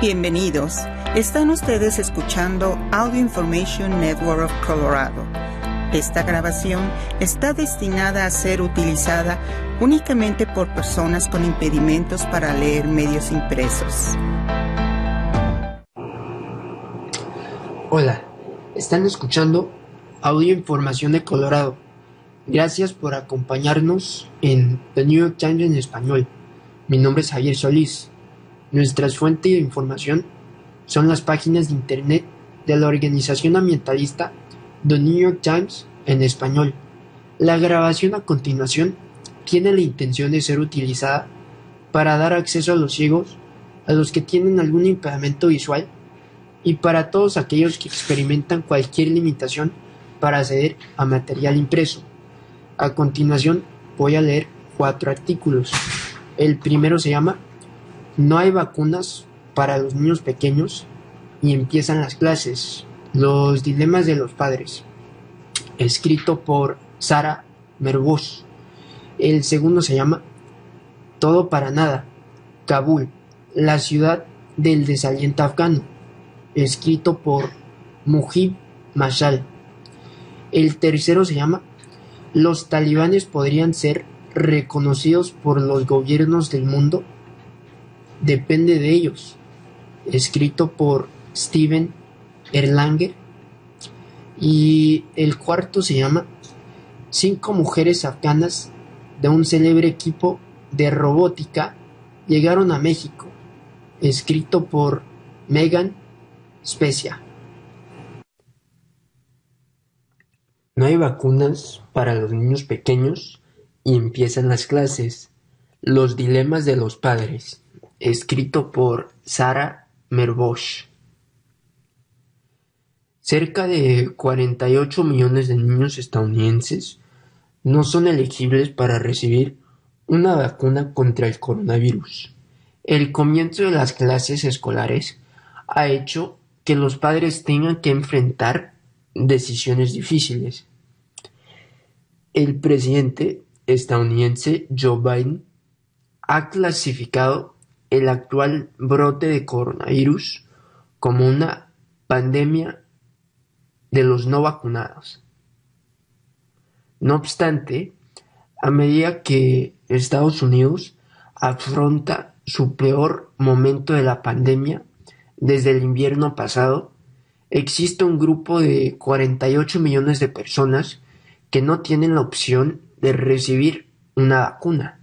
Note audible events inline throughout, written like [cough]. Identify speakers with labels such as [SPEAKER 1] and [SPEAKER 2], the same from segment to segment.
[SPEAKER 1] Bienvenidos. Están ustedes escuchando Audio Information Network of Colorado. Esta grabación está destinada a ser utilizada únicamente por personas con impedimentos para leer medios impresos.
[SPEAKER 2] Hola, están escuchando Audio Información de Colorado. Gracias por acompañarnos en The New York Times en español. Mi nombre es Javier Solís. Nuestras fuentes de información son las páginas de internet de la organización ambientalista The New York Times en español. La grabación a continuación tiene la intención de ser utilizada para dar acceso a los ciegos, a los que tienen algún impedimento visual y para todos aquellos que experimentan cualquier limitación para acceder a material impreso. A continuación voy a leer cuatro artículos. El primero se llama no hay vacunas para los niños pequeños y empiezan las clases. Los dilemas de los padres. Escrito por Sara Mervoz. El segundo se llama Todo para nada. Kabul, la ciudad del desaliento afgano. Escrito por Mujib Mashal. El tercero se llama Los talibanes podrían ser reconocidos por los gobiernos del mundo depende de ellos, escrito por Steven Erlanger. Y el cuarto se llama Cinco mujeres afganas de un célebre equipo de robótica llegaron a México, escrito por Megan Specia. No hay vacunas para los niños pequeños y empiezan las clases. Los dilemas de los padres escrito por Sarah Merbosch. Cerca de 48 millones de niños estadounidenses no son elegibles para recibir una vacuna contra el coronavirus. El comienzo de las clases escolares ha hecho que los padres tengan que enfrentar decisiones difíciles. El presidente estadounidense Joe Biden ha clasificado el actual brote de coronavirus como una pandemia de los no vacunados. No obstante, a medida que Estados Unidos afronta su peor momento de la pandemia desde el invierno pasado, existe un grupo de 48 millones de personas que no tienen la opción de recibir una vacuna.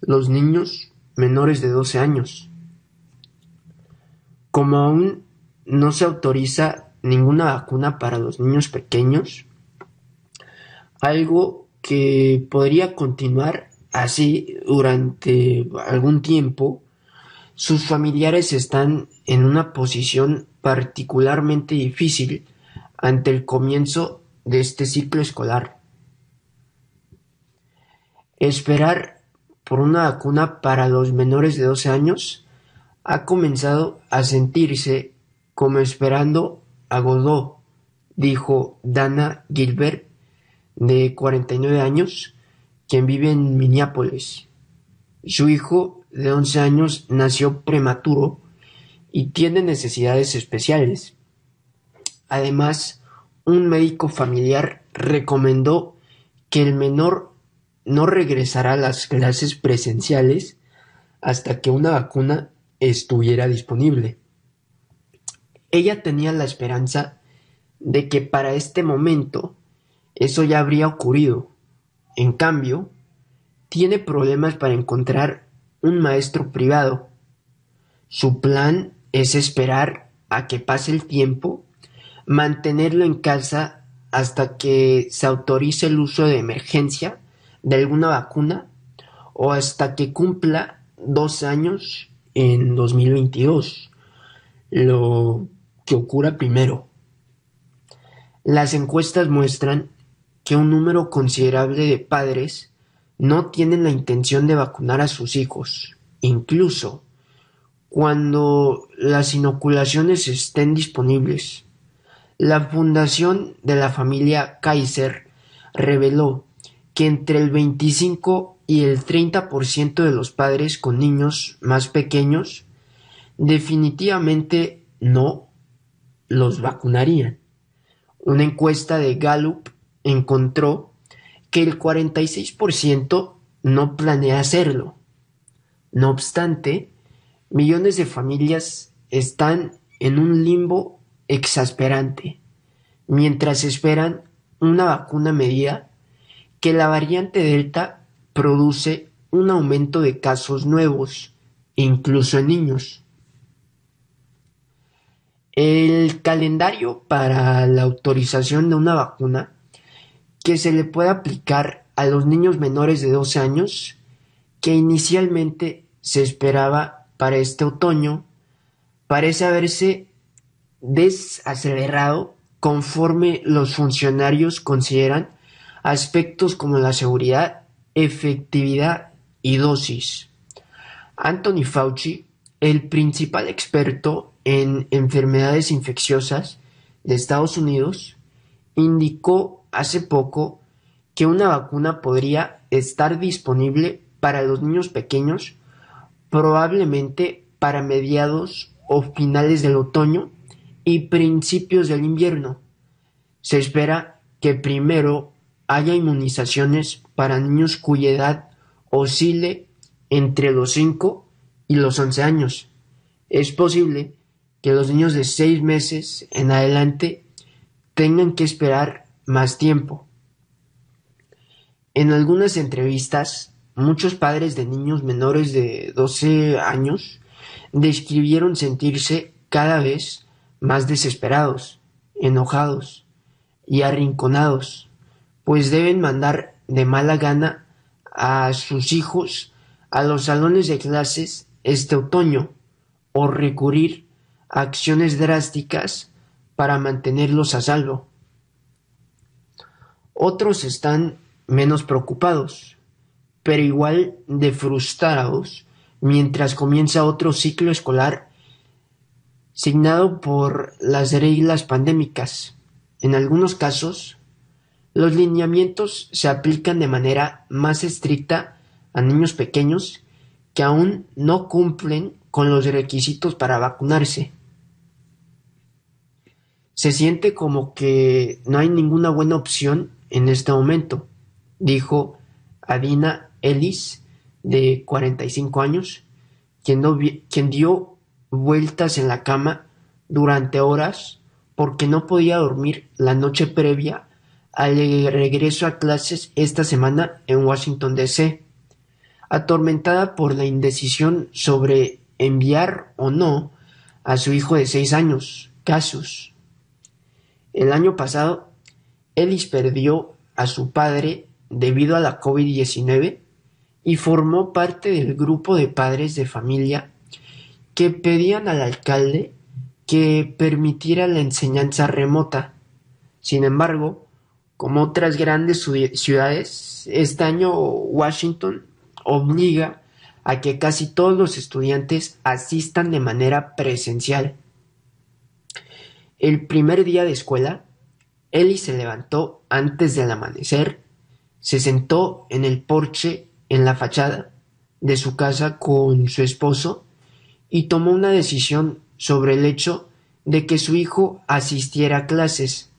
[SPEAKER 2] Los niños menores de 12 años. Como aún no se autoriza ninguna vacuna para los niños pequeños, algo que podría continuar así durante algún tiempo, sus familiares están en una posición particularmente difícil ante el comienzo de este ciclo escolar. Esperar por una vacuna para los menores de 12 años ha comenzado a sentirse como esperando a Godot, dijo Dana Gilbert, de 49 años, quien vive en Minneapolis. Su hijo de 11 años nació prematuro y tiene necesidades especiales. Además, un médico familiar recomendó que el menor no regresará a las clases presenciales hasta que una vacuna estuviera disponible. Ella tenía la esperanza de que para este momento eso ya habría ocurrido. En cambio, tiene problemas para encontrar un maestro privado. Su plan es esperar a que pase el tiempo, mantenerlo en casa hasta que se autorice el uso de emergencia de alguna vacuna o hasta que cumpla dos años en 2022, lo que ocurra primero. Las encuestas muestran que un número considerable de padres no tienen la intención de vacunar a sus hijos, incluso cuando las inoculaciones estén disponibles. La Fundación de la Familia Kaiser reveló que entre el 25 y el 30% de los padres con niños más pequeños definitivamente no los vacunarían. Una encuesta de Gallup encontró que el 46% no planea hacerlo. No obstante, millones de familias están en un limbo exasperante mientras esperan una vacuna medida que la variante Delta produce un aumento de casos nuevos, incluso en niños. El calendario para la autorización de una vacuna que se le puede aplicar a los niños menores de 12 años, que inicialmente se esperaba para este otoño, parece haberse desacelerado conforme los funcionarios consideran aspectos como la seguridad, efectividad y dosis. Anthony Fauci, el principal experto en enfermedades infecciosas de Estados Unidos, indicó hace poco que una vacuna podría estar disponible para los niños pequeños probablemente para mediados o finales del otoño y principios del invierno. Se espera que primero haya inmunizaciones para niños cuya edad oscile entre los 5 y los 11 años. Es posible que los niños de 6 meses en adelante tengan que esperar más tiempo. En algunas entrevistas, muchos padres de niños menores de 12 años describieron sentirse cada vez más desesperados, enojados y arrinconados, pues deben mandar de mala gana a sus hijos a los salones de clases este otoño o recurrir a acciones drásticas para mantenerlos a salvo. Otros están menos preocupados, pero igual de frustrados mientras comienza otro ciclo escolar signado por las reglas pandémicas. En algunos casos, los lineamientos se aplican de manera más estricta a niños pequeños que aún no cumplen con los requisitos para vacunarse. Se siente como que no hay ninguna buena opción en este momento, dijo Adina Ellis, de 45 años, quien, quien dio vueltas en la cama durante horas porque no podía dormir la noche previa al regreso a clases esta semana en Washington, D.C., atormentada por la indecisión sobre enviar o no a su hijo de seis años, Casus. El año pasado, Ellis perdió a su padre debido a la COVID-19 y formó parte del grupo de padres de familia que pedían al alcalde que permitiera la enseñanza remota. Sin embargo, como otras grandes ciudades, este año Washington obliga a que casi todos los estudiantes asistan de manera presencial. El primer día de escuela, Ellie se levantó antes del amanecer, se sentó en el porche en la fachada de su casa con su esposo y tomó una decisión sobre el hecho de que su hijo asistiera a clases.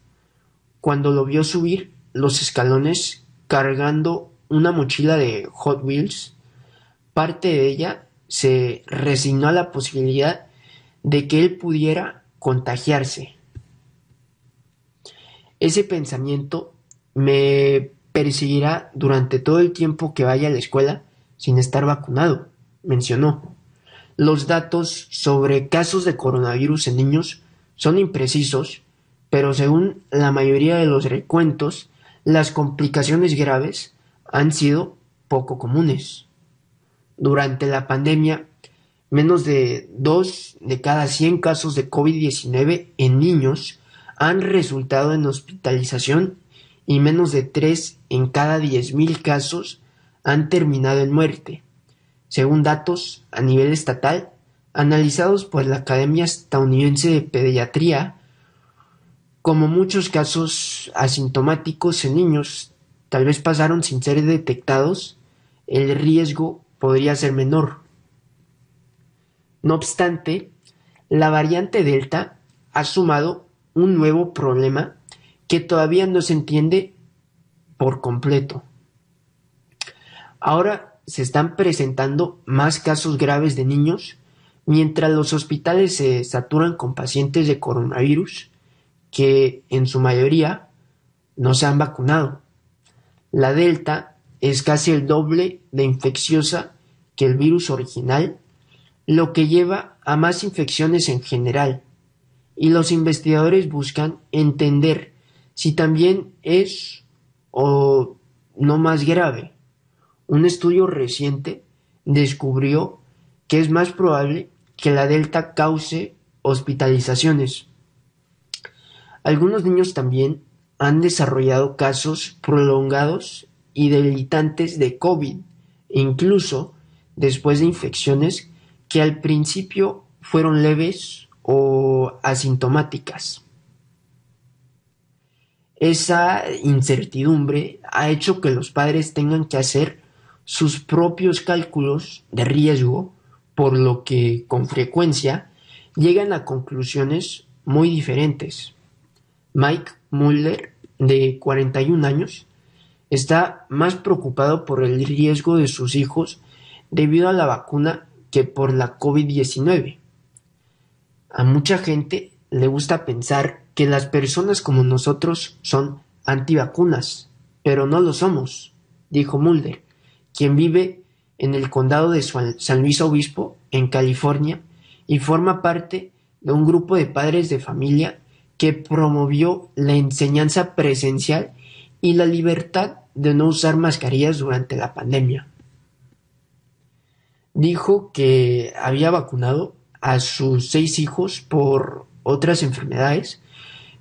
[SPEAKER 2] Cuando lo vio subir los escalones cargando una mochila de Hot Wheels, parte de ella se resignó a la posibilidad de que él pudiera contagiarse. Ese pensamiento me perseguirá durante todo el tiempo que vaya a la escuela sin estar vacunado, mencionó. Los datos sobre casos de coronavirus en niños son imprecisos, pero según la mayoría de los recuentos, las complicaciones graves han sido poco comunes. Durante la pandemia, menos de 2 de cada 100 casos de COVID-19 en niños han resultado en hospitalización y menos de 3 en cada 10.000 casos han terminado en muerte según datos a nivel estatal analizados por la Academia Estadounidense de Pediatría, como muchos casos asintomáticos en niños tal vez pasaron sin ser detectados, el riesgo podría ser menor. No obstante, la variante Delta ha sumado un nuevo problema que todavía no se entiende por completo. Ahora se están presentando más casos graves de niños mientras los hospitales se saturan con pacientes de coronavirus que en su mayoría no se han vacunado. La Delta es casi el doble de infecciosa que el virus original, lo que lleva a más infecciones en general, y los investigadores buscan entender si también es o no más grave. Un estudio reciente descubrió que es más probable que la delta cause hospitalizaciones. Algunos niños también han desarrollado casos prolongados y debilitantes de COVID, incluso después de infecciones que al principio fueron leves o asintomáticas. Esa incertidumbre ha hecho que los padres tengan que hacer sus propios cálculos de riesgo, por lo que con frecuencia llegan a conclusiones muy diferentes. Mike Muller, de 41 años, está más preocupado por el riesgo de sus hijos debido a la vacuna que por la COVID-19. A mucha gente le gusta pensar que las personas como nosotros son antivacunas, pero no lo somos, dijo Mulder, quien vive en el condado de San Luis Obispo, en California, y forma parte de un grupo de padres de familia que promovió la enseñanza presencial y la libertad de no usar mascarillas durante la pandemia. Dijo que había vacunado a sus seis hijos por otras enfermedades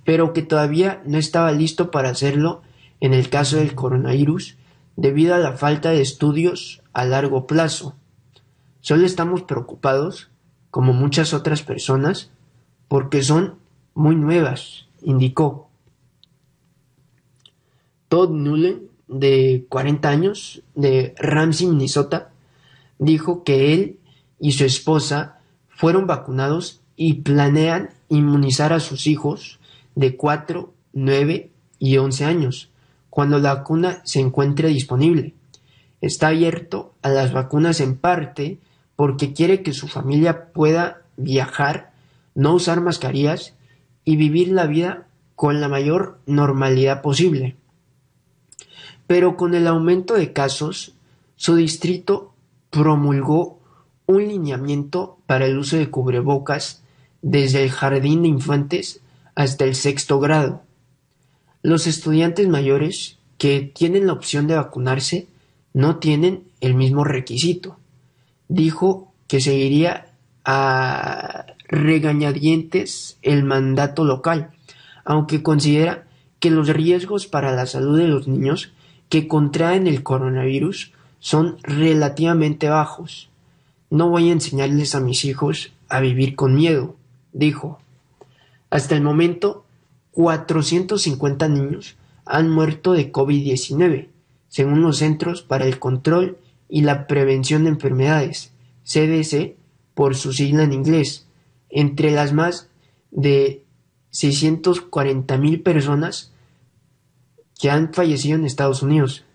[SPEAKER 2] pero que todavía no estaba listo para hacerlo en el caso del coronavirus debido a la falta de estudios a largo plazo. Solo estamos preocupados, como muchas otras personas, porque son muy nuevas, indicó. Todd Nullen, de 40 años, de Ramsey, Minnesota, dijo que él y su esposa fueron vacunados y planean inmunizar a sus hijos de 4, 9 y 11 años, cuando la vacuna se encuentre disponible. Está abierto a las vacunas en parte porque quiere que su familia pueda viajar, no usar mascarillas y vivir la vida con la mayor normalidad posible. Pero con el aumento de casos, su distrito promulgó un lineamiento para el uso de cubrebocas desde el jardín de infantes hasta el sexto grado. Los estudiantes mayores que tienen la opción de vacunarse no tienen el mismo requisito. Dijo que seguiría a regañadientes el mandato local, aunque considera que los riesgos para la salud de los niños que contraen el coronavirus son relativamente bajos. No voy a enseñarles a mis hijos a vivir con miedo, dijo. Hasta el momento, 450 niños han muerto de COVID-19, según los Centros para el Control y la Prevención de Enfermedades, CDC por su sigla en inglés, entre las más de 640.000 personas que han fallecido en Estados Unidos.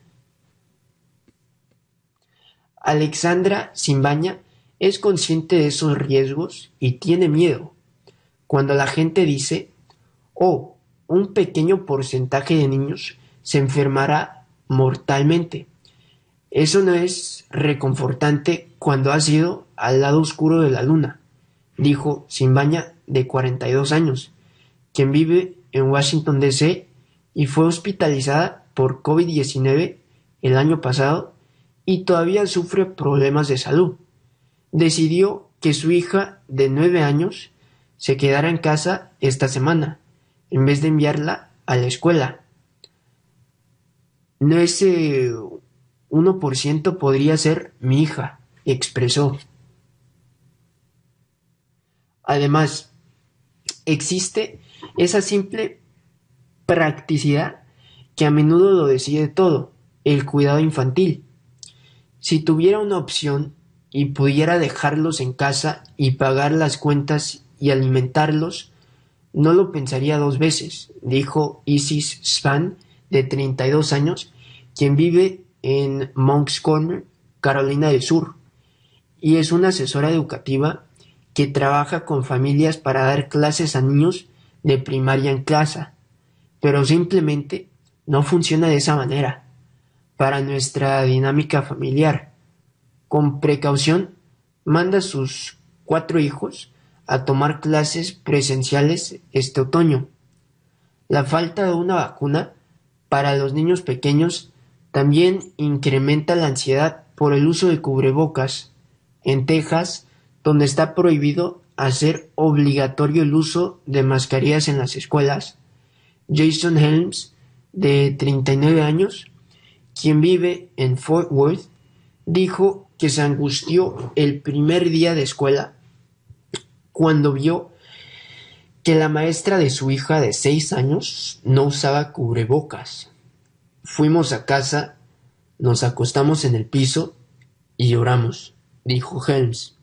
[SPEAKER 2] Alexandra Simbaña es consciente de esos riesgos y tiene miedo. Cuando la gente dice, oh, un pequeño porcentaje de niños se enfermará mortalmente. Eso no es reconfortante cuando has ido al lado oscuro de la luna, dijo Simbaña, de 42 años, quien vive en Washington, D.C. y fue hospitalizada por COVID-19 el año pasado y todavía sufre problemas de salud. Decidió que su hija de 9 años se quedara en casa esta semana, en vez de enviarla a la escuela. No ese 1% podría ser mi hija, expresó. Además, existe esa simple practicidad que a menudo lo decide todo, el cuidado infantil. Si tuviera una opción y pudiera dejarlos en casa y pagar las cuentas y alimentarlos, no lo pensaría dos veces, dijo Isis Span, de 32 años, quien vive en Monk's Corner, Carolina del Sur, y es una asesora educativa que trabaja con familias para dar clases a niños de primaria en casa, pero simplemente no funciona de esa manera para nuestra dinámica familiar. Con precaución, manda a sus cuatro hijos a tomar clases presenciales este otoño. La falta de una vacuna para los niños pequeños también incrementa la ansiedad por el uso de cubrebocas. En Texas, donde está prohibido hacer obligatorio el uso de mascarillas en las escuelas, Jason Helms, de 39 años, quien vive en Fort Worth, dijo que se angustió el primer día de escuela cuando vio que la maestra de su hija de seis años no usaba cubrebocas. Fuimos a casa, nos acostamos en el piso y lloramos, dijo Helms.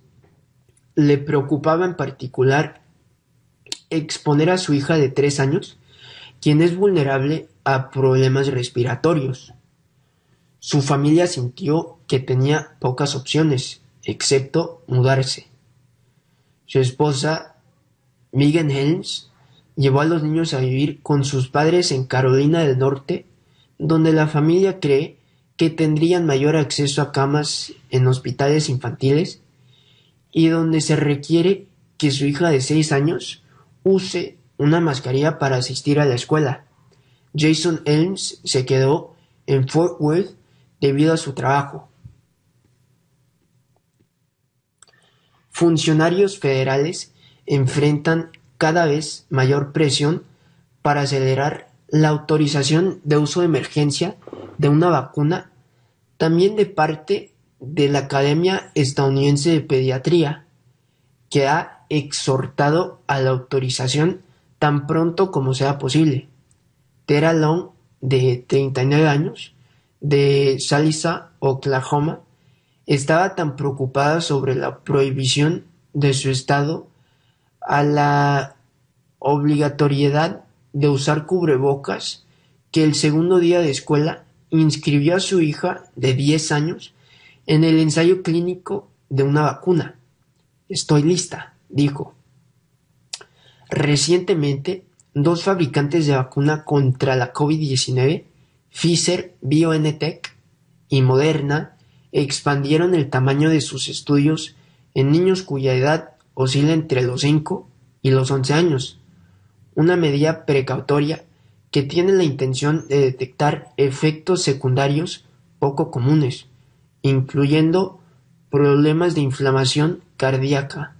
[SPEAKER 2] Le preocupaba en particular exponer a su hija de tres años, quien es vulnerable a problemas respiratorios. Su familia sintió que tenía pocas opciones, excepto mudarse. Su esposa, Megan Helms, llevó a los niños a vivir con sus padres en Carolina del Norte, donde la familia cree que tendrían mayor acceso a camas en hospitales infantiles y donde se requiere que su hija de seis años use una mascarilla para asistir a la escuela. Jason Helms se quedó en Fort Worth debido a su trabajo. Funcionarios federales enfrentan cada vez mayor presión para acelerar la autorización de uso de emergencia de una vacuna, también de parte de la Academia Estadounidense de Pediatría, que ha exhortado a la autorización tan pronto como sea posible. Tera Long, de 39 años, de Salisa, Oklahoma, estaba tan preocupada sobre la prohibición de su estado a la obligatoriedad de usar cubrebocas que el segundo día de escuela inscribió a su hija de 10 años en el ensayo clínico de una vacuna. Estoy lista, dijo. Recientemente, dos fabricantes de vacuna contra la COVID-19 Pfizer BioNTech y Moderna expandieron el tamaño de sus estudios en niños cuya edad oscila entre los 5 y los 11 años, una medida precautoria que tiene la intención de detectar efectos secundarios poco comunes, incluyendo problemas de inflamación cardíaca.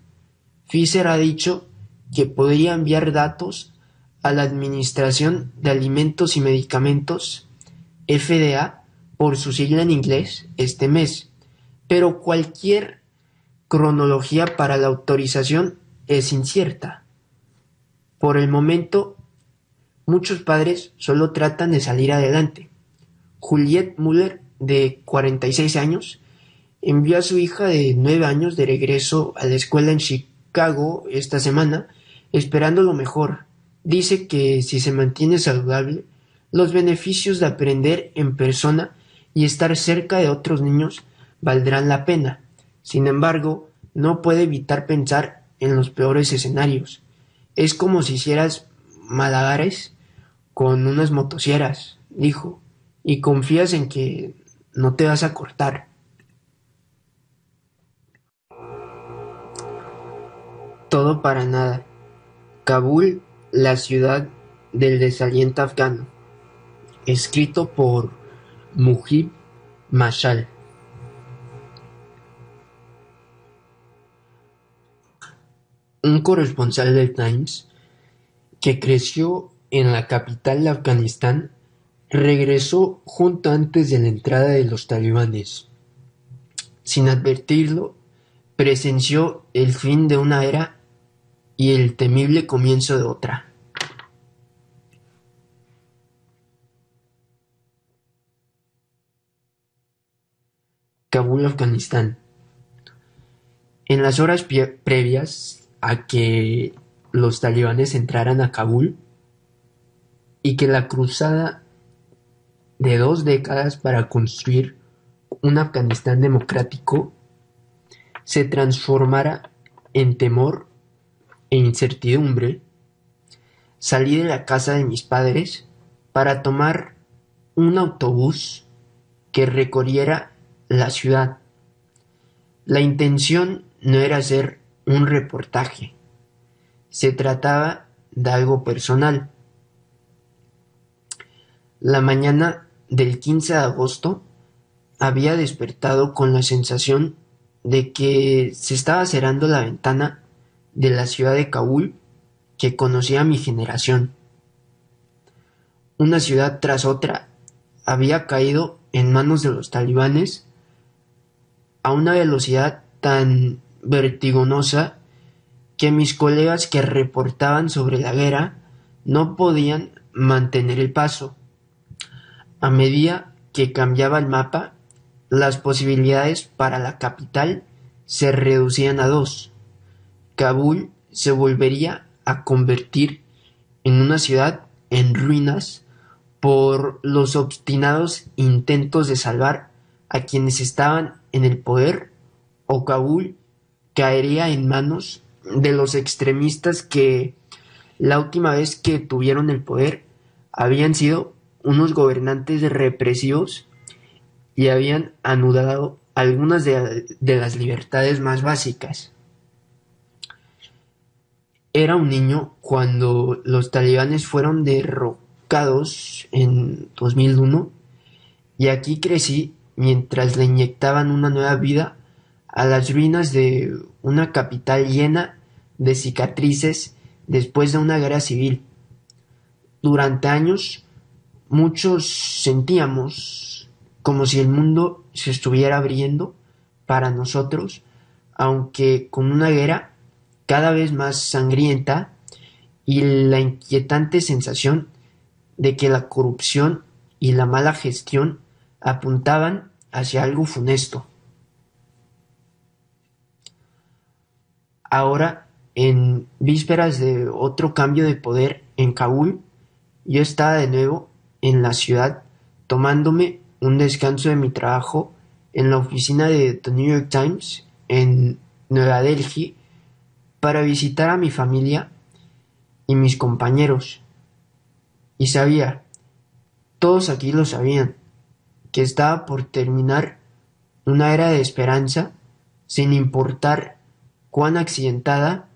[SPEAKER 2] Pfizer ha dicho que podría enviar datos a la Administración de Alimentos y Medicamentos FDA por su sigla en inglés este mes, pero cualquier cronología para la autorización es incierta. Por el momento, muchos padres solo tratan de salir adelante. Juliette Muller, de 46 años, envió a su hija de 9 años de regreso a la escuela en Chicago esta semana, esperando lo mejor. Dice que si se mantiene saludable, los beneficios de aprender en persona y estar cerca de otros niños valdrán la pena. Sin embargo, no puede evitar pensar en los peores escenarios. Es como si hicieras malabares con unas motosierras, dijo, y confías en que no te vas a cortar. Todo para nada. Kabul, la ciudad del desaliento afgano escrito por Mujib Mashal. Un corresponsal del Times que creció en la capital de Afganistán regresó junto antes de la entrada de los talibanes. Sin advertirlo, presenció el fin de una era y el temible comienzo de otra. Kabul, Afganistán. En las horas previas a que los talibanes entraran a Kabul y que la cruzada de dos décadas para construir un Afganistán democrático se transformara en temor e incertidumbre, salí de la casa de mis padres para tomar un autobús que recorriera la ciudad. La intención no era hacer un reportaje, se trataba de algo personal. La mañana del 15 de agosto había despertado con la sensación de que se estaba cerrando la ventana de la ciudad de Kabul que conocía mi generación. Una ciudad tras otra había caído en manos de los talibanes a una velocidad tan vertiginosa que mis colegas que reportaban sobre la guerra no podían mantener el paso. A medida que cambiaba el mapa, las posibilidades para la capital se reducían a dos. Kabul se volvería a convertir en una ciudad en ruinas por los obstinados intentos de salvar a quienes estaban en el poder, o Kabul caería en manos de los extremistas que la última vez que tuvieron el poder habían sido unos gobernantes represivos y habían anudado algunas de, las libertades más básicas. Era un niño cuando los talibanes fueron derrotados en 2001 y aquí crecí mientras le inyectaban una nueva vida a las ruinas de una capital llena de cicatrices después de una guerra civil. Durante años muchos sentíamos como si el mundo se estuviera abriendo para nosotros, aunque con una guerra cada vez más sangrienta y la inquietante sensación de que la corrupción y la mala gestión apuntaban hacia algo funesto. Ahora, en vísperas de otro cambio de poder en Kabul, yo estaba de nuevo en la ciudad tomándome un descanso de mi trabajo en la oficina de The New York Times en Nueva Delhi para visitar a mi familia y mis compañeros y sabía, todos aquí lo sabían, que estaba por terminar una era de esperanza sin importar cuán accidentada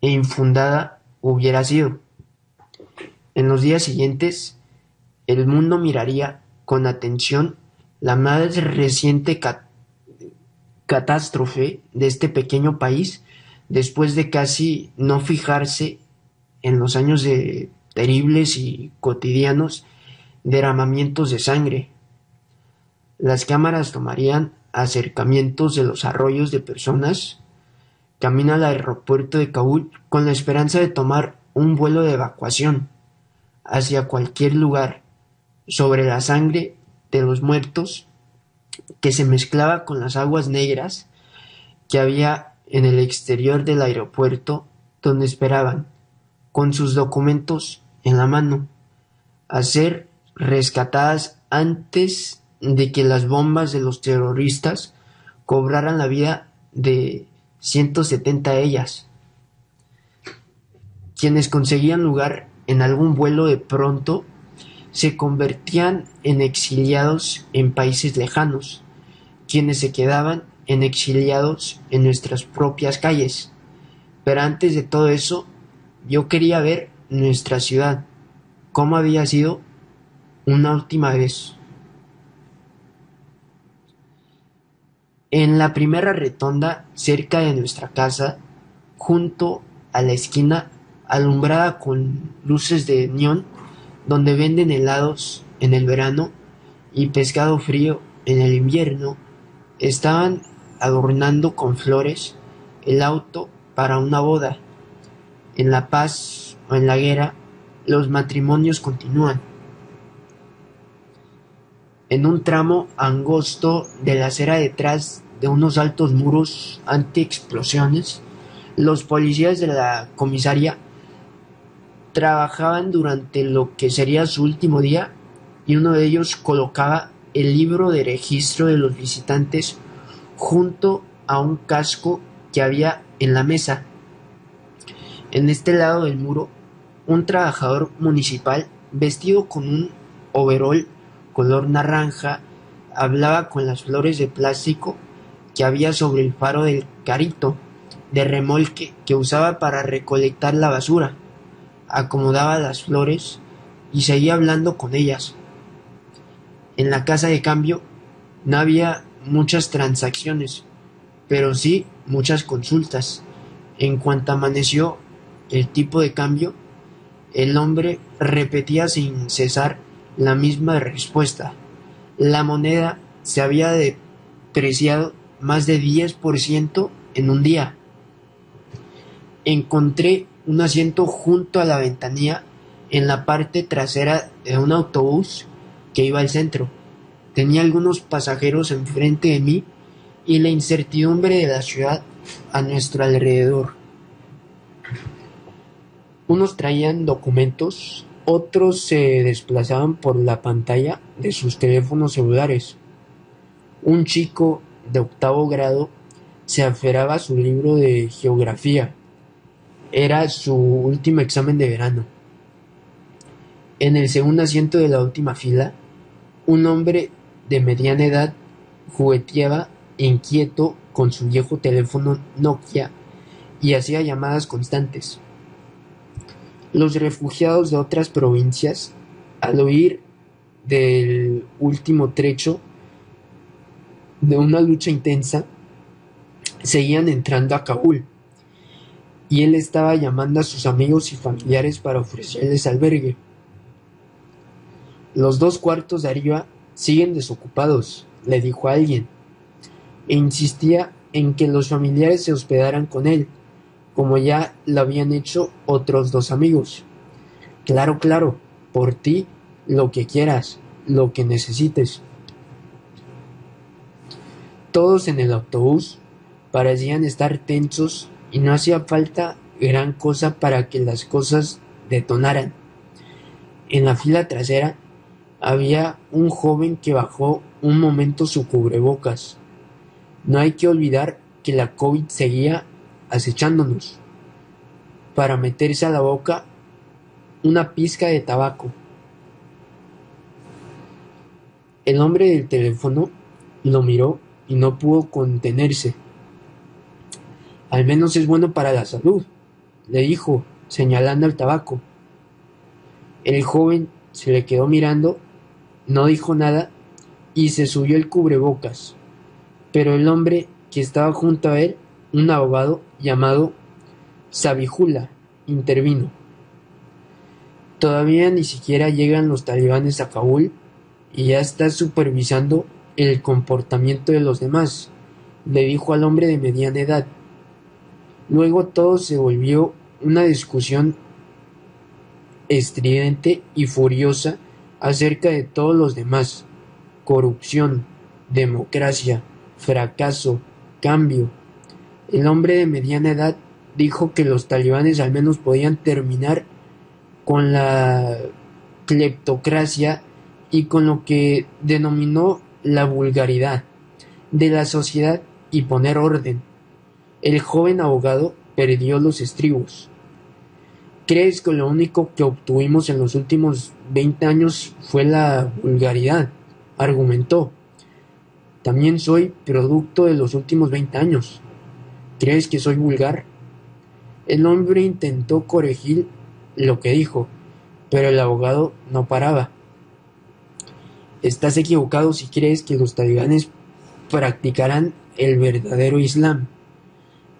[SPEAKER 2] e infundada hubiera sido. En los días siguientes, el mundo miraría con atención la más reciente catástrofe de este pequeño país después de casi no fijarse en los años de terribles y cotidianos derramamientos de sangre. Las cámaras tomarían acercamientos de los arroyos de personas, camino al aeropuerto de Kabul con la esperanza de tomar un vuelo de evacuación hacia cualquier lugar sobre la sangre de los muertos que se mezclaba con las aguas negras que había en el exterior del aeropuerto donde esperaban, con sus documentos en la mano, a ser rescatadas antes de que las bombas de los terroristas cobraran la vida de 170 de ellas. Quienes conseguían lugar en algún vuelo de pronto se convertían en exiliados en países lejanos, quienes se quedaban en exiliados en nuestras propias calles. Pero antes de todo eso, yo quería ver nuestra ciudad, cómo había sido una última vez. En la primera retonda cerca de nuestra casa, junto a la esquina alumbrada con luces de neón, donde venden helados en el verano y pescado frío en el invierno, estaban adornando con flores el auto para una boda. En La Paz en la guerra, los matrimonios continúan. En un tramo angosto de la acera detrás de unos altos muros anti-explosiones, los policías de la comisaría trabajaban durante lo que sería su último día y uno de ellos colocaba el libro de registro de los visitantes junto a un casco que había en la mesa. En este lado del muro, un trabajador municipal vestido con un overol color naranja hablaba con las flores de plástico que había sobre el faro del carito de remolque que usaba para recolectar la basura. Acomodaba las flores y seguía hablando con ellas. En la casa de cambio no había muchas transacciones, pero sí muchas consultas. En cuanto amaneció el tipo de cambio, el hombre repetía sin cesar la misma respuesta. La moneda se había depreciado más de 10% en un día. Encontré un asiento junto a la ventanilla en la parte trasera de un autobús que iba al centro. Tenía algunos pasajeros enfrente de mí y la incertidumbre de la ciudad a nuestro alrededor. Unos traían documentos, otros se desplazaban por la pantalla de sus teléfonos celulares. Un chico de octavo grado se aferraba a su libro de geografía. Era su último examen de verano. En el segundo asiento de la última fila, un hombre de mediana edad jugueteaba inquieto con su viejo teléfono Nokia y hacía llamadas constantes. Los refugiados de otras provincias, al oír del último trecho de una lucha intensa, seguían entrando a Kabul, y él estaba llamando a sus amigos y familiares para ofrecerles albergue. Los dos cuartos de arriba siguen desocupados, le dijo a alguien, e insistía en que los familiares se hospedaran con él, como ya lo habían hecho otros dos amigos. Claro, claro, por ti, lo que quieras, lo que necesites. Todos en el autobús parecían estar tensos y no hacía falta gran cosa para que las cosas detonaran. En la fila trasera había un joven que bajó un momento su cubrebocas. No hay que olvidar que la COVID seguía acechándonos para meterse a la boca una pizca de tabaco. El hombre del teléfono lo miró y no pudo contenerse. Al menos es bueno para la salud, le dijo, señalando el tabaco. El joven se le quedó mirando, no dijo nada y se subió el cubrebocas. Pero el hombre que estaba junto a él, un abogado, llamado Sabihullah intervino. Todavía ni siquiera llegan los talibanes a Kabul y ya está supervisando el comportamiento de los demás, le dijo al hombre de mediana edad. Luego todo se volvió una discusión estridente y furiosa acerca de todos los demás. Corrupción, democracia, fracaso, cambio, el hombre de mediana edad dijo que los talibanes al menos podían terminar con la cleptocracia y con lo que denominó la vulgaridad de la sociedad y poner orden. El joven abogado perdió los estribos. ¿Crees que lo único que obtuvimos en los últimos 20 años fue la vulgaridad? argumentó. También soy producto de los últimos 20 años. ¿Crees que soy vulgar? El hombre intentó corregir lo que dijo, pero el abogado no paraba. Estás equivocado si crees que los talibanes practicarán el verdadero Islam.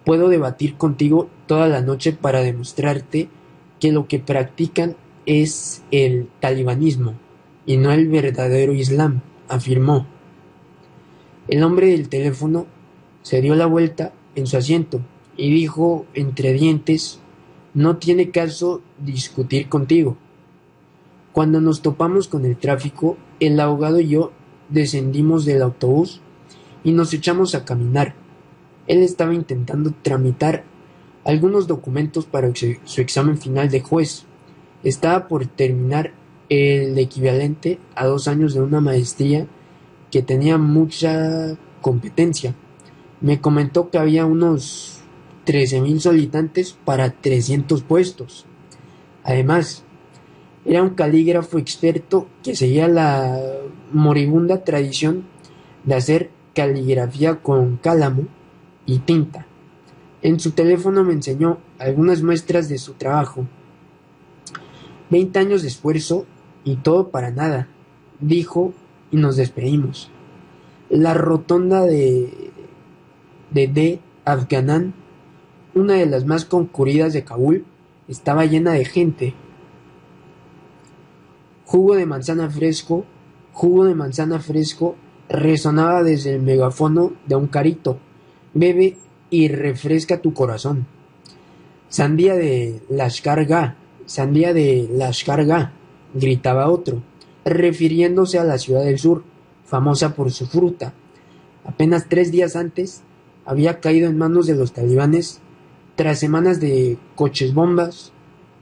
[SPEAKER 2] Puedo debatir contigo toda la noche para demostrarte que lo que practican es el talibanismo y no el verdadero Islam, afirmó. El hombre del teléfono se dio la vuelta en su asiento y dijo entre dientes no tiene caso discutir contigo. Cuando nos topamos con el tráfico, el abogado y yo descendimos del autobús y nos echamos a caminar. Él estaba intentando tramitar algunos documentos para su examen final de juez. Estaba por terminar el equivalente a dos años de una maestría que tenía mucha competencia. Me comentó que había unos 13.000 solicitantes para 300 puestos. Además, era un calígrafo experto que seguía la moribunda tradición de hacer caligrafía con cálamo y tinta. En su teléfono me enseñó algunas muestras de su trabajo. Veinte años de esfuerzo y todo para nada, dijo y nos despedimos. La rotonda de, de D. Afganán, una de las más concurridas de Kabul, estaba llena de gente. Jugo de manzana fresco, jugo de manzana fresco resonaba desde el megafono de un carito. Bebe y refresca tu corazón. Sandía de Lashkar sandía de Lashkar gritaba otro, refiriéndose a la ciudad del sur, famosa por su fruta. Apenas tres días antes había caído en manos de los talibanes tras semanas de coches bombas,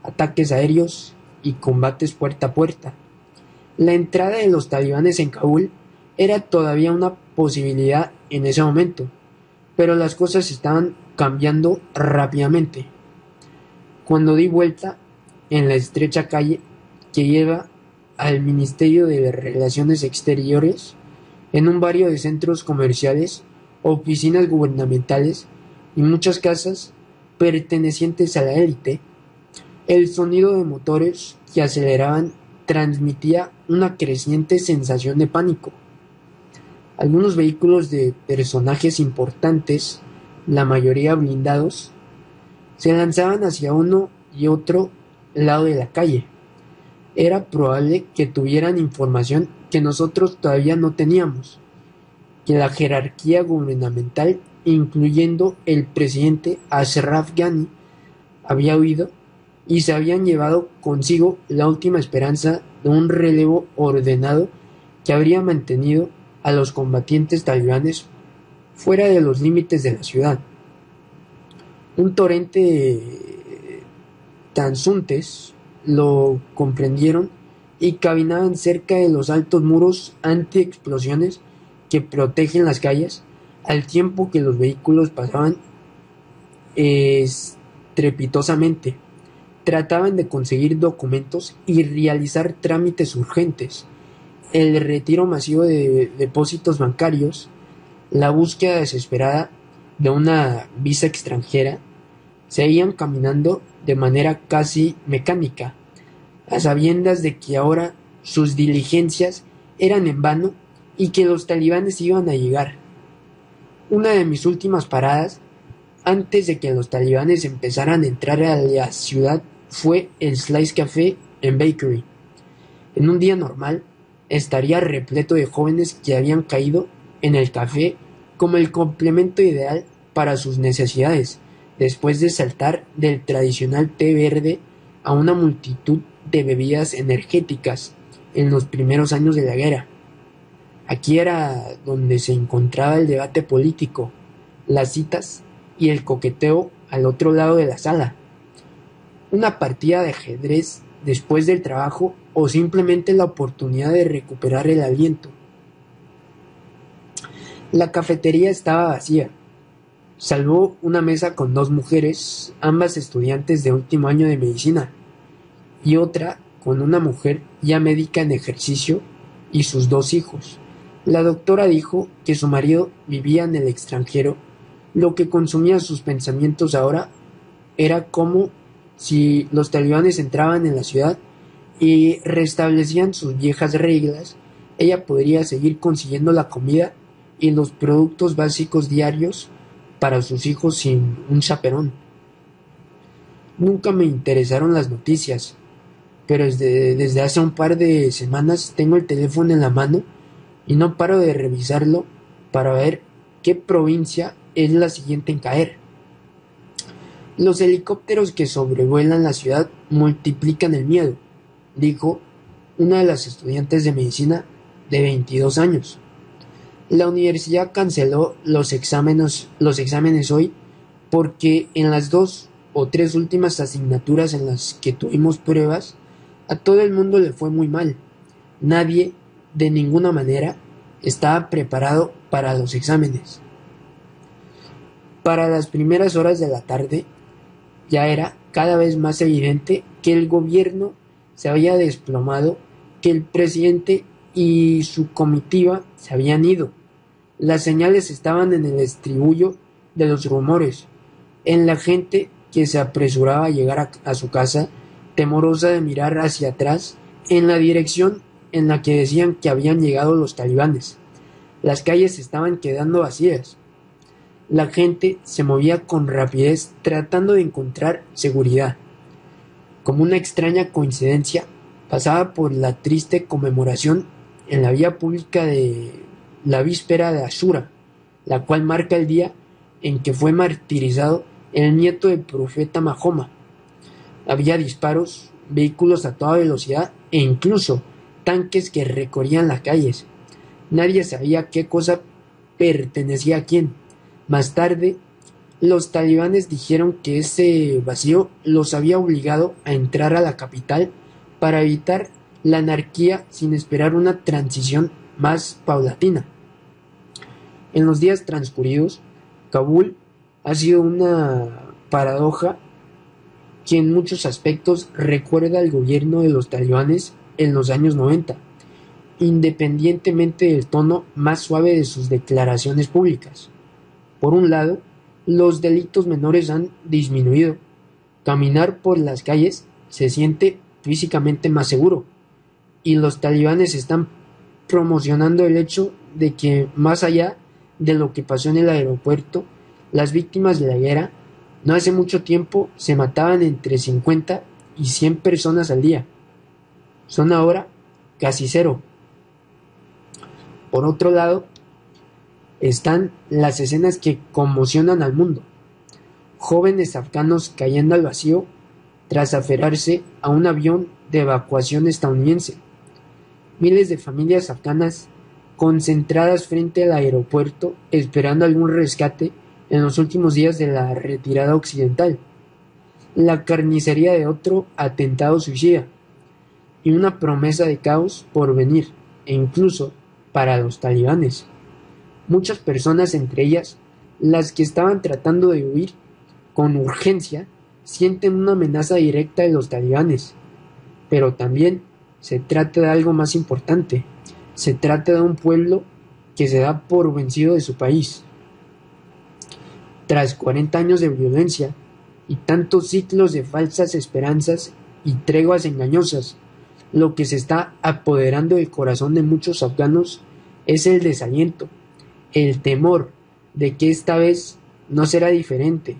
[SPEAKER 2] ataques aéreos y combates puerta a puerta. La entrada de los talibanes en Kabul era todavía una posibilidad en ese momento, pero las cosas estaban cambiando rápidamente. Cuando di vuelta en la estrecha calle que lleva al Ministerio de Relaciones Exteriores, en un barrio de centros comerciales, oficinas gubernamentales y muchas casas pertenecientes a la élite, el sonido de motores que aceleraban transmitía una creciente sensación de pánico. Algunos vehículos de personajes importantes, la mayoría blindados, se lanzaban hacia uno y otro lado de la calle. Era probable que tuvieran información que nosotros todavía no teníamos, que la jerarquía gubernamental, incluyendo el presidente Ashraf Ghani, había oído y se habían llevado consigo la última esperanza de un relevo ordenado que habría mantenido a los combatientes talibanes fuera de los límites de la ciudad. Un torrente tanzuntes lo comprendieron y caminaban cerca de los altos muros anti-explosiones que protegen las calles, al tiempo que los vehículos pasaban estrepitosamente. Trataban de conseguir documentos y realizar trámites urgentes el retiro masivo de depósitos bancarios, la búsqueda desesperada de una visa extranjera, seguían caminando de manera casi mecánica, a sabiendas de que ahora sus diligencias eran en vano y que los talibanes iban a llegar. Una de mis últimas paradas, antes de que los talibanes empezaran a entrar a la ciudad, fue el Slice Café en Bakery. En un día normal, estaría repleto de jóvenes que habían caído en el café como el complemento ideal para sus necesidades, después de saltar del tradicional té verde a una multitud de bebidas energéticas en los primeros años de la guerra. Aquí era donde se encontraba el debate político, las citas y el coqueteo al otro lado de la sala. Una partida de ajedrez después del trabajo o simplemente la oportunidad de recuperar el aliento. La cafetería estaba vacía, salvo una mesa con dos mujeres, ambas estudiantes de último año de medicina, y otra con una mujer ya médica en ejercicio y sus dos hijos. La doctora dijo que su marido vivía en el extranjero, lo que consumía sus pensamientos ahora era como si los talibanes entraban en la ciudad y restablecían sus viejas reglas, ella podría seguir consiguiendo la comida y los productos básicos diarios para sus hijos sin un chaperón. Nunca me interesaron las noticias, pero desde, hace un par de semanas tengo el teléfono en la mano y no paro de revisarlo para ver qué provincia es la siguiente en caer. Los helicópteros que sobrevuelan la ciudad multiplican el miedo dijo una de las estudiantes de medicina de 22 años. La universidad canceló los exámenes, los exámenes hoy porque en las dos o tres últimas asignaturas en las que tuvimos pruebas, a todo el mundo le fue muy mal. Nadie, de ninguna manera, estaba preparado para los exámenes. Para las primeras horas de la tarde, ya era cada vez más evidente que el gobierno se había desplomado, que el presidente y su comitiva se habían ido. Las señales estaban en el estribullo de los rumores, en la gente que se apresuraba a llegar a, su casa, temorosa de mirar hacia atrás, en la dirección en la que decían que habían llegado los talibanes. Las calles estaban quedando vacías. La gente se movía con rapidez tratando de encontrar seguridad. Como una extraña coincidencia, pasaba por la triste conmemoración en la vía pública de la víspera de Ashura, la cual marca el día en que fue martirizado el nieto del profeta Mahoma. Había disparos, vehículos a toda velocidad e incluso tanques que recorrían las calles. Nadie sabía qué cosa pertenecía a quién. Más tarde, los talibanes dijeron que ese vacío los había obligado a entrar a la capital para evitar la anarquía sin esperar una transición más paulatina. En los días transcurridos, Kabul ha sido una paradoja que en muchos aspectos recuerda al gobierno de los talibanes en los años 90, independientemente del tono más suave de sus declaraciones públicas. Por un lado, los delitos menores han disminuido. Caminar por las calles se siente físicamente más seguro. Y los talibanes están promocionando el hecho de que más allá de lo que pasó en el aeropuerto, las víctimas de la guerra no hace mucho tiempo se mataban entre 50 y 100 personas al día. Son ahora casi cero. Por otro lado, están las escenas que conmocionan al mundo. Jóvenes afganos cayendo al vacío tras aferrarse a un avión de evacuación estadounidense. Miles de familias afganas concentradas frente al aeropuerto esperando algún rescate en los últimos días de la retirada occidental. La carnicería de otro atentado suicida y una promesa de caos por venir, e incluso para los talibanes. Muchas personas, entre ellas las que estaban tratando de huir con urgencia, sienten una amenaza directa de los talibanes. Pero también se trata de algo más importante. Se trata de un pueblo que se da por vencido de su país. Tras 40 años de violencia y tantos ciclos de falsas esperanzas y treguas engañosas, lo que se está apoderando del corazón de muchos afganos es el desaliento, el temor de que esta vez no será diferente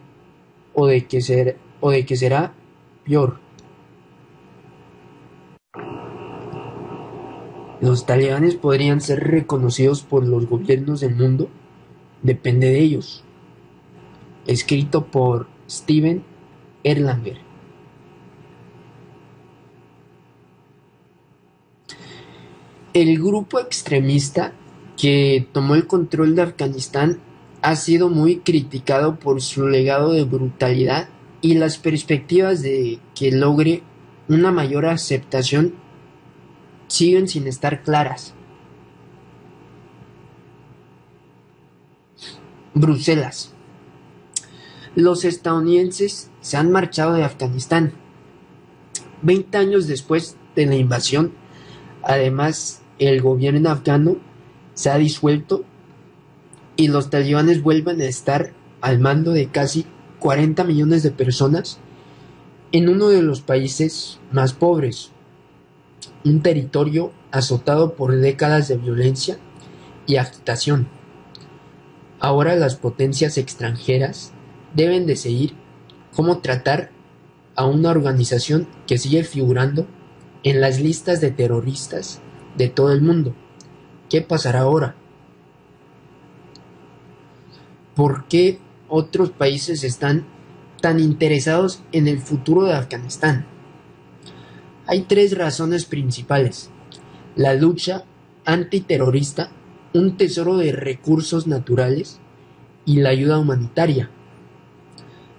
[SPEAKER 2] o de que, o de que será peor. Los talibanes podrían ser reconocidos por los gobiernos del mundo, depende de ellos. Escrito por Steven Erlanger. El grupo extremista que tomó el control de Afganistán ha sido muy criticado por su legado de brutalidad y las perspectivas de que logre una mayor aceptación siguen sin estar claras. Bruselas. Los estadounidenses se han marchado de Afganistán. Veinte años después de la invasión, además, el gobierno afgano se ha disuelto y los talibanes vuelven a estar al mando de casi 40 millones de personas en uno de los países más pobres, un territorio azotado por décadas de violencia y agitación. Ahora las potencias extranjeras deben decidir cómo tratar a una organización que sigue figurando en las listas de terroristas de todo el mundo. ¿Qué pasará ahora? ¿Por qué otros países están tan interesados en el futuro de Afganistán? Hay tres razones principales. La lucha antiterrorista un tesoro de recursos naturales y la ayuda humanitaria.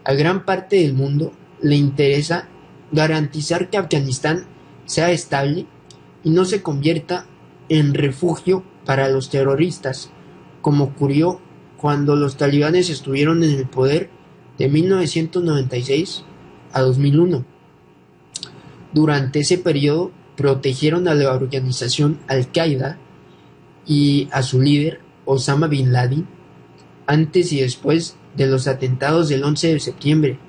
[SPEAKER 2] A gran parte del mundo le interesa garantizar que Afganistán sea estable y no se convierta en refugio para los terroristas, como ocurrió cuando los talibanes estuvieron en el poder de 1996 a 2001. Durante ese periodo protegieron a la organización Al-Qaeda y a su líder Osama Bin Laden antes y después de los atentados del 11 de septiembre,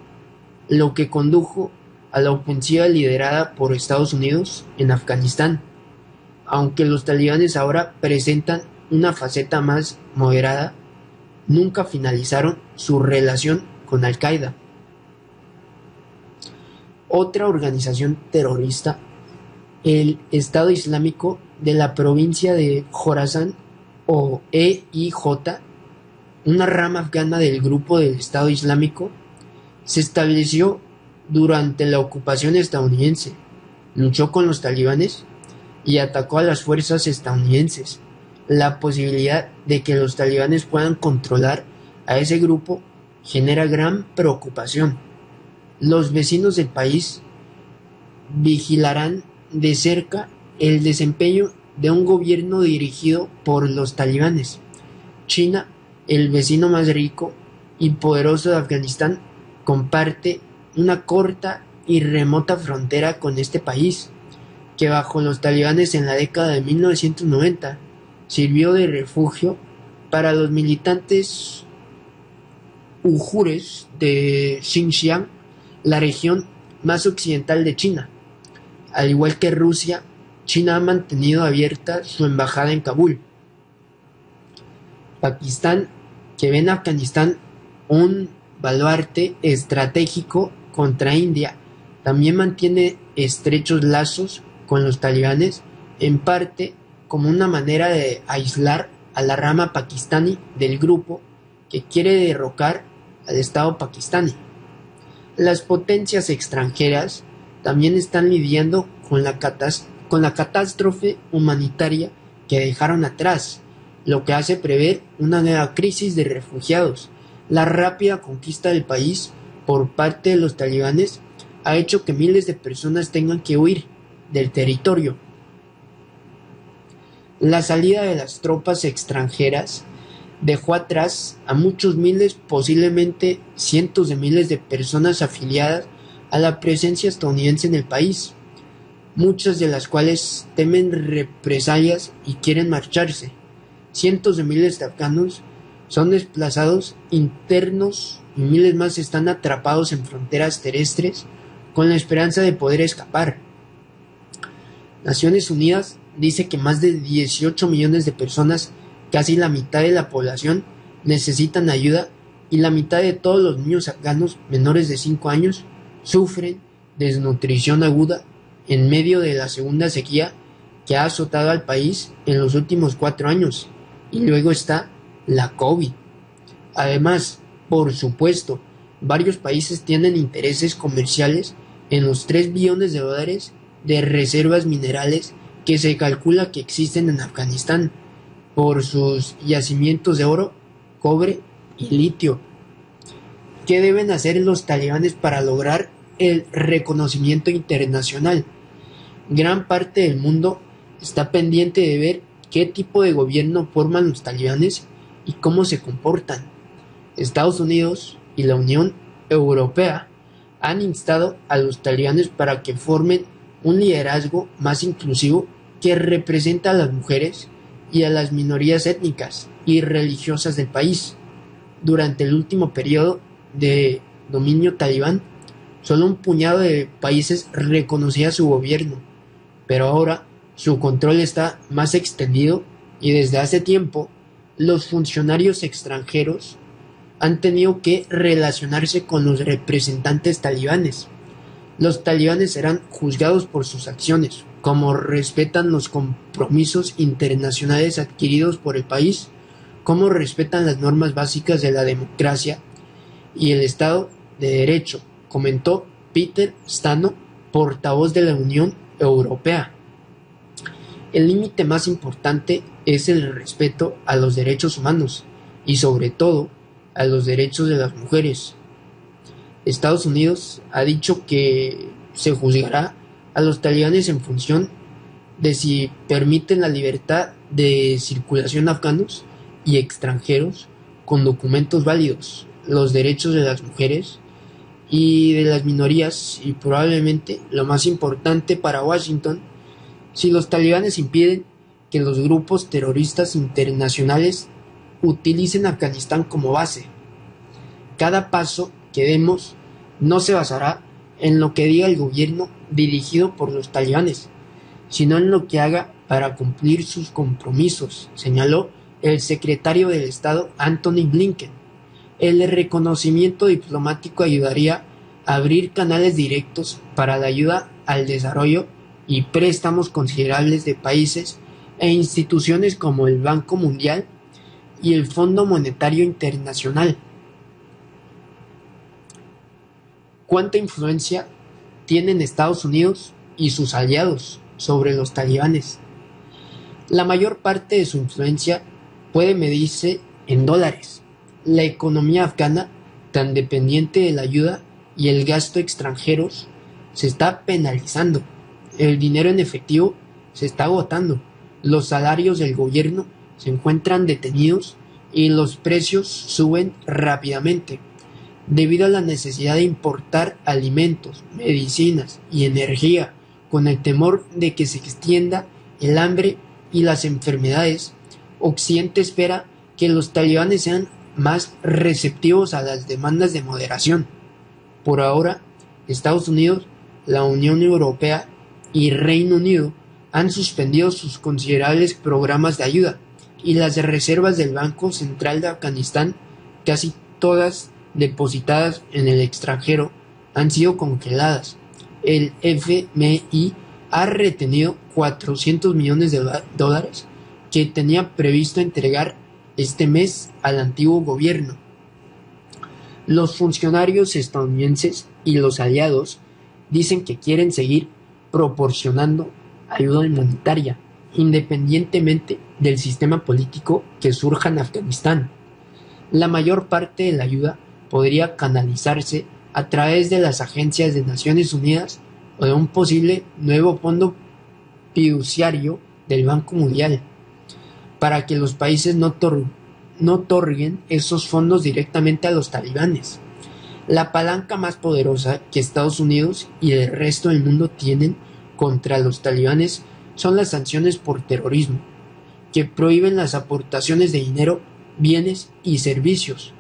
[SPEAKER 2] lo que condujo a la ofensiva liderada por Estados Unidos en Afganistán. Aunque los talibanes ahora presentan una faceta más moderada, nunca finalizaron su relación con Al-Qaeda. Otra organización terrorista, el Estado Islámico de la provincia de Jorazán o EIJ, una rama afgana del grupo del Estado Islámico, se estableció durante la ocupación estadounidense, luchó con los talibanes y atacó a las fuerzas estadounidenses. La posibilidad de que los talibanes puedan controlar a ese grupo genera gran preocupación. Los vecinos del país vigilarán de cerca el desempeño de un gobierno dirigido por los talibanes. China, el vecino más rico y poderoso de Afganistán, comparte una corta y remota frontera con este país, que bajo los talibanes en la década de 1990 sirvió de refugio para los militantes ujures de Xinjiang, la región más occidental de China. Al igual que Rusia, China ha mantenido abierta su embajada en Kabul. Pakistán, que ve en Afganistán un baluarte estratégico contra India, también mantiene estrechos lazos con los talibanes, en parte como una manera de aislar a la rama pakistaní del grupo que quiere derrocar al Estado pakistaní. Las potencias extranjeras también están lidiando con la, con la catástrofe humanitaria que dejaron atrás, lo que hace prever una nueva crisis de refugiados. La rápida conquista del país por parte de los talibanes ha hecho que miles de personas tengan que huir del territorio. La salida de las tropas extranjeras dejó atrás a muchos miles, posiblemente cientos de miles de personas afiliadas a la presencia estadounidense en el país, muchas de las cuales temen represalias y quieren marcharse. Cientos de miles de afganos son desplazados internos y miles más están atrapados en fronteras terrestres con la esperanza de poder escapar. Naciones Unidas dice que más de 18 millones de personas, casi la mitad de la población, necesitan ayuda y la mitad de todos los niños afganos menores de 5 años sufren desnutrición aguda en medio de la segunda sequía que ha azotado al país en los últimos cuatro años. Y luego está la COVID. Además, por supuesto, varios países tienen intereses comerciales en los 3 billones de dólares de reservas minerales que se calcula que existen en Afganistán por sus yacimientos de oro, cobre y litio. ¿Qué deben hacer los talibanes para lograr el reconocimiento internacional? Gran parte del mundo está pendiente de ver qué tipo de gobierno forman los talibanes y cómo se comportan. Estados Unidos y la Unión Europea han instado a los talibanes para que formen un liderazgo más inclusivo que representa a las mujeres y a las minorías étnicas y religiosas del país. Durante el último periodo de dominio talibán, solo un puñado de países reconocía su gobierno, pero ahora su control está más extendido y desde hace tiempo los funcionarios extranjeros han tenido que relacionarse con los representantes talibanes. Los talibanes serán juzgados por sus acciones, como respetan los compromisos internacionales adquiridos por el país, cómo respetan las normas básicas de la democracia y el Estado de Derecho, comentó Peter Stano, portavoz de la Unión Europea. El límite más importante es el respeto a los derechos humanos y sobre todo a los derechos de las mujeres. Estados Unidos ha dicho que se juzgará a los talibanes en función de si permiten la libertad de circulación afganos y extranjeros con documentos válidos, los derechos de las mujeres y de las minorías y probablemente lo más importante para Washington, si los talibanes impiden que los grupos terroristas internacionales utilicen Afganistán como base. Cada paso que demos no se basará en lo que diga el gobierno dirigido por los talibanes, sino en lo que haga para cumplir sus compromisos, señaló el secretario del Estado Anthony Blinken. El reconocimiento diplomático ayudaría a abrir canales directos para la ayuda al desarrollo y préstamos considerables de países e instituciones como el Banco Mundial y el Fondo Monetario Internacional. ¿Cuánta influencia tienen Estados Unidos y sus aliados sobre los talibanes? La mayor parte de su influencia puede medirse en dólares. La economía afgana, tan dependiente de la ayuda y el gasto extranjeros, se está penalizando. El dinero en efectivo se está agotando. Los salarios del gobierno se encuentran detenidos y los precios suben rápidamente debido a la necesidad de importar alimentos, medicinas y energía con el temor de que se extienda el hambre y las enfermedades, Occidente espera que los talibanes sean más receptivos a las demandas de moderación. Por ahora, Estados Unidos, la Unión Europea y Reino Unido han suspendido sus considerables programas de ayuda y las reservas del Banco Central de Afganistán, casi todas depositadas en el extranjero, han sido congeladas. El FMI ha retenido 400 millones de dólares que tenía previsto entregar este mes al antiguo gobierno. Los funcionarios estadounidenses y los aliados dicen que quieren seguir proporcionando ayuda humanitaria, independientemente del sistema político que surja en Afganistán. La mayor parte de la ayuda podría canalizarse a través de las agencias de Naciones Unidas o de un posible nuevo fondo fiduciario del Banco Mundial, para que los países no, no otorguen esos fondos directamente a los talibanes. La palanca más poderosa que Estados Unidos y el resto del mundo tienen contra los talibanes son las sanciones por terrorismo, que prohíben las aportaciones de dinero, bienes y servicios.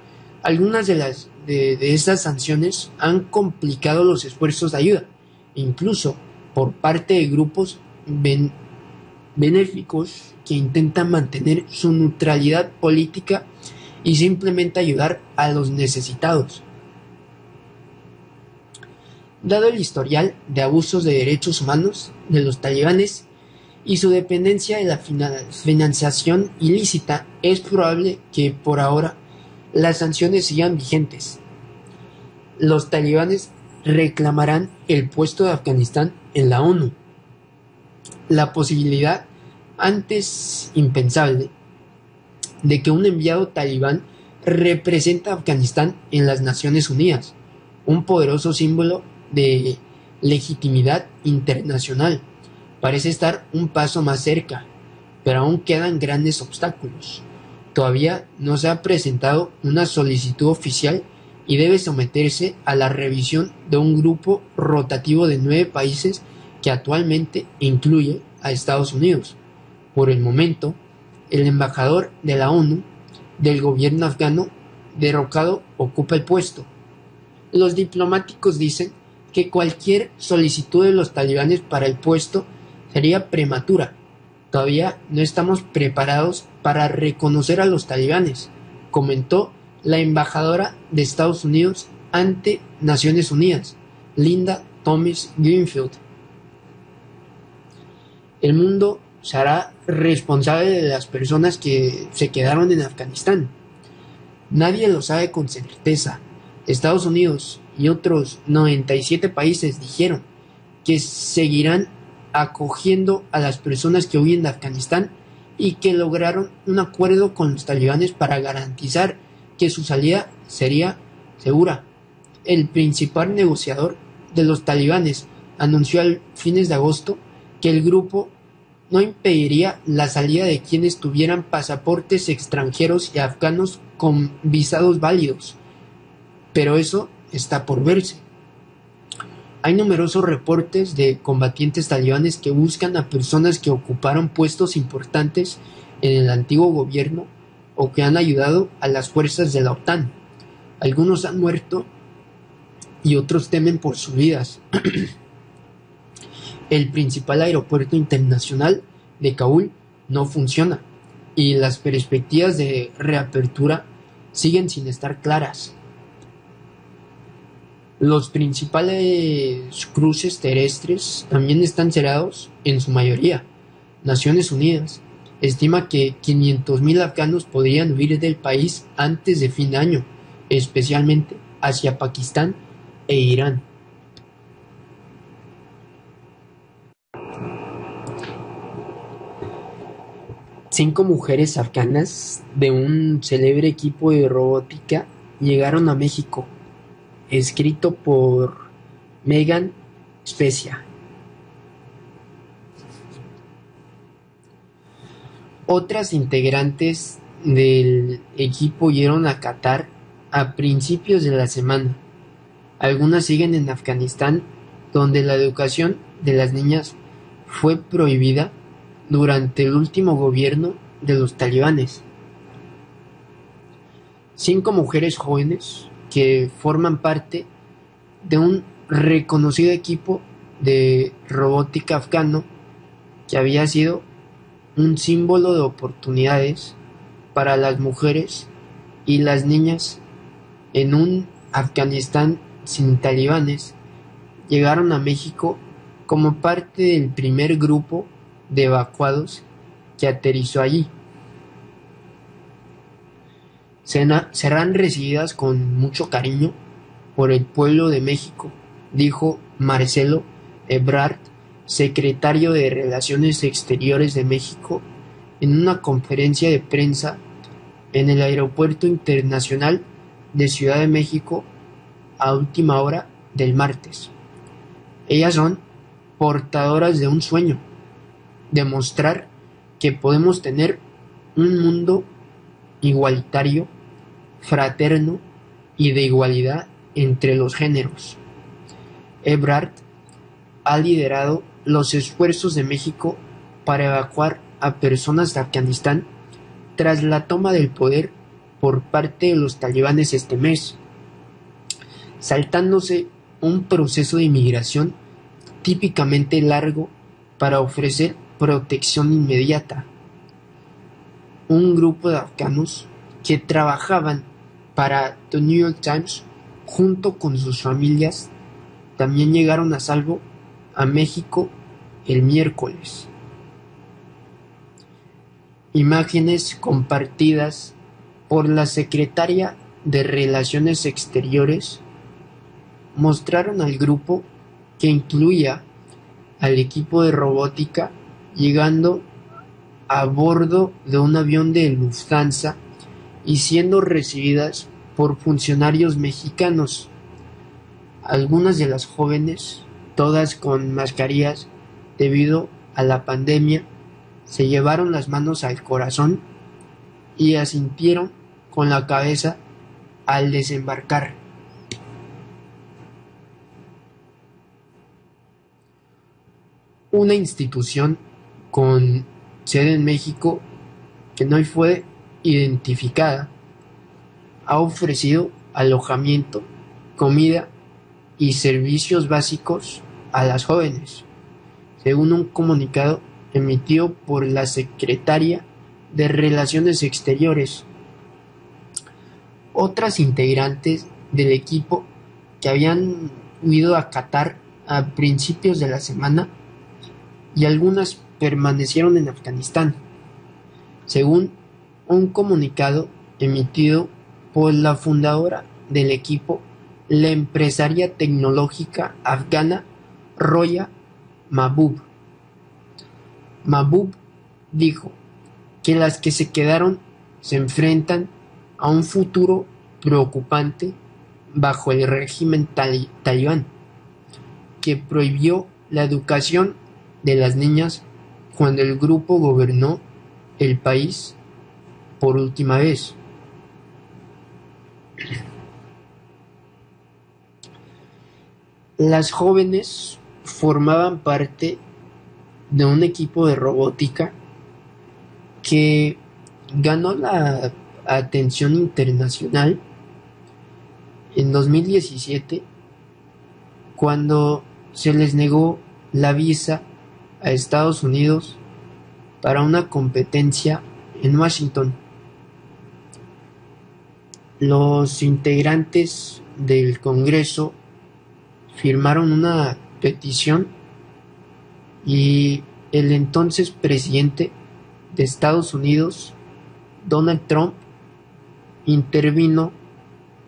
[SPEAKER 2] Algunas de las de, estas sanciones han complicado los esfuerzos de ayuda, incluso por parte de grupos benéficos que intentan mantener su neutralidad política y simplemente ayudar a los necesitados. Dado el historial de abusos de derechos humanos de los talibanes y su dependencia de la financiación ilícita, es probable que por ahora las sanciones sigan vigentes. Los talibanes reclamarán el puesto de Afganistán en la ONU. La posibilidad, antes impensable, de que un enviado talibán representa a Afganistán en las Naciones Unidas, un poderoso símbolo de legitimidad internacional. Parece estar un paso más cerca, pero aún quedan grandes obstáculos. Todavía no se ha presentado una solicitud oficial y debe someterse a la revisión de un grupo rotativo de nueve países que actualmente incluye a Estados Unidos. Por el momento, el embajador de la ONU del gobierno afgano derrocado ocupa el puesto. Los diplomáticos dicen que cualquier solicitud de los talibanes para el puesto sería prematura. Todavía no estamos preparados para reconocer a los talibanes, comentó la embajadora de Estados Unidos ante Naciones Unidas, Linda Thomas Greenfield. El mundo se hará responsable de las personas que se quedaron en Afganistán. Nadie lo sabe con certeza. Estados Unidos y otros 97 países dijeron que seguirán acogiendo a las personas que huyen de Afganistán y que lograron un acuerdo con los talibanes para garantizar que su salida sería segura. El principal negociador de los talibanes anunció a fines de agosto que el grupo no impediría la salida de quienes tuvieran pasaportes extranjeros y afganos con visados válidos. Pero eso está por verse. Hay numerosos reportes de combatientes talibanes que buscan a personas que ocuparon puestos importantes en el antiguo gobierno o que han ayudado a las fuerzas de la OTAN. Algunos han muerto y otros temen por sus vidas. [clears throat] el principal aeropuerto internacional de Kabul no funciona y las perspectivas de reapertura siguen sin estar claras. Los principales cruces terrestres también están cerrados en su mayoría. Naciones Unidas estima que 500.000 afganos podrían huir del país antes de fin de año, especialmente hacia Pakistán e Irán. Cinco mujeres afganas de un célebre equipo de robótica llegaron a México escrito por Megan Specia. Otras integrantes del equipo llegaron a Qatar a principios de la semana. Algunas siguen en Afganistán, donde la educación de las niñas fue prohibida durante el último gobierno de los talibanes. Cinco mujeres jóvenes que forman parte de un reconocido equipo de robótica afgano que había sido un símbolo de oportunidades para las mujeres y las niñas en un Afganistán sin talibanes, llegaron a México como parte del primer grupo de evacuados que aterrizó allí serán recibidas con mucho cariño por el pueblo de México, dijo Marcelo Ebrard, secretario de Relaciones Exteriores de México, en una conferencia de prensa en el Aeropuerto Internacional de Ciudad de México a última hora del martes. Ellas son portadoras de un sueño, demostrar que podemos tener un mundo igualitario fraterno y de igualdad entre los géneros. Ebrard ha liderado los esfuerzos de México para evacuar a personas de Afganistán tras la toma del poder por parte de los talibanes este mes, saltándose un proceso de inmigración típicamente largo para ofrecer protección inmediata. Un grupo de afganos que trabajaban para The New York Times, junto con sus familias, también llegaron a salvo a México el miércoles. Imágenes compartidas por la secretaria de Relaciones Exteriores mostraron al grupo que incluía al equipo de robótica llegando a bordo de un avión de Lufthansa y siendo recibidas por funcionarios mexicanos. Algunas de las jóvenes, todas con mascarillas debido a la pandemia, se llevaron las manos al corazón y asintieron con la cabeza al desembarcar. Una institución con sede en México que no fue identificada ha ofrecido alojamiento, comida y servicios básicos a las jóvenes, según un comunicado emitido por la Secretaria de Relaciones Exteriores. Otras integrantes del equipo que habían huido a Qatar a principios de la semana y algunas permanecieron en Afganistán, según un comunicado emitido por la fundadora del equipo, la empresaria tecnológica afgana Roya Mahbub. Mahbub dijo, que las que se quedaron se enfrentan a un futuro preocupante bajo el régimen talibán, que prohibió la educación de las niñas cuando el grupo gobernó el país por última vez. Las jóvenes formaban parte de un equipo de robótica que ganó la atención internacional en 2017 cuando se les negó la visa a Estados Unidos para una competencia en Washington. Los integrantes del Congreso firmaron una petición y el entonces presidente de Estados Unidos, Donald Trump, intervino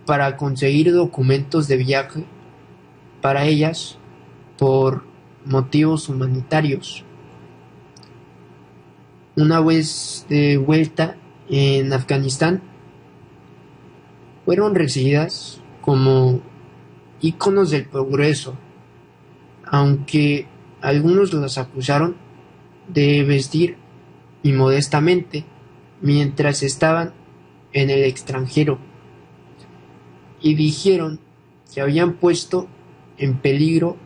[SPEAKER 2] para conseguir documentos de viaje para ellas por motivos humanitarios. Una vez de vuelta en Afganistán, fueron recibidas como íconos del progreso, aunque algunos las acusaron de vestir inmodestamente mientras estaban en el extranjero y dijeron que habían puesto en peligro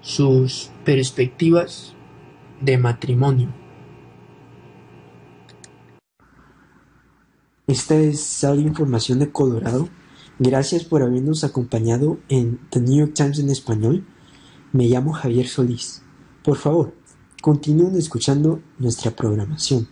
[SPEAKER 2] sus perspectivas de matrimonio.
[SPEAKER 3] Esta es la información de Colorado. Gracias por habernos acompañado en The New York Times en español. Me llamo Javier Solís. Por favor, continúen escuchando nuestra programación.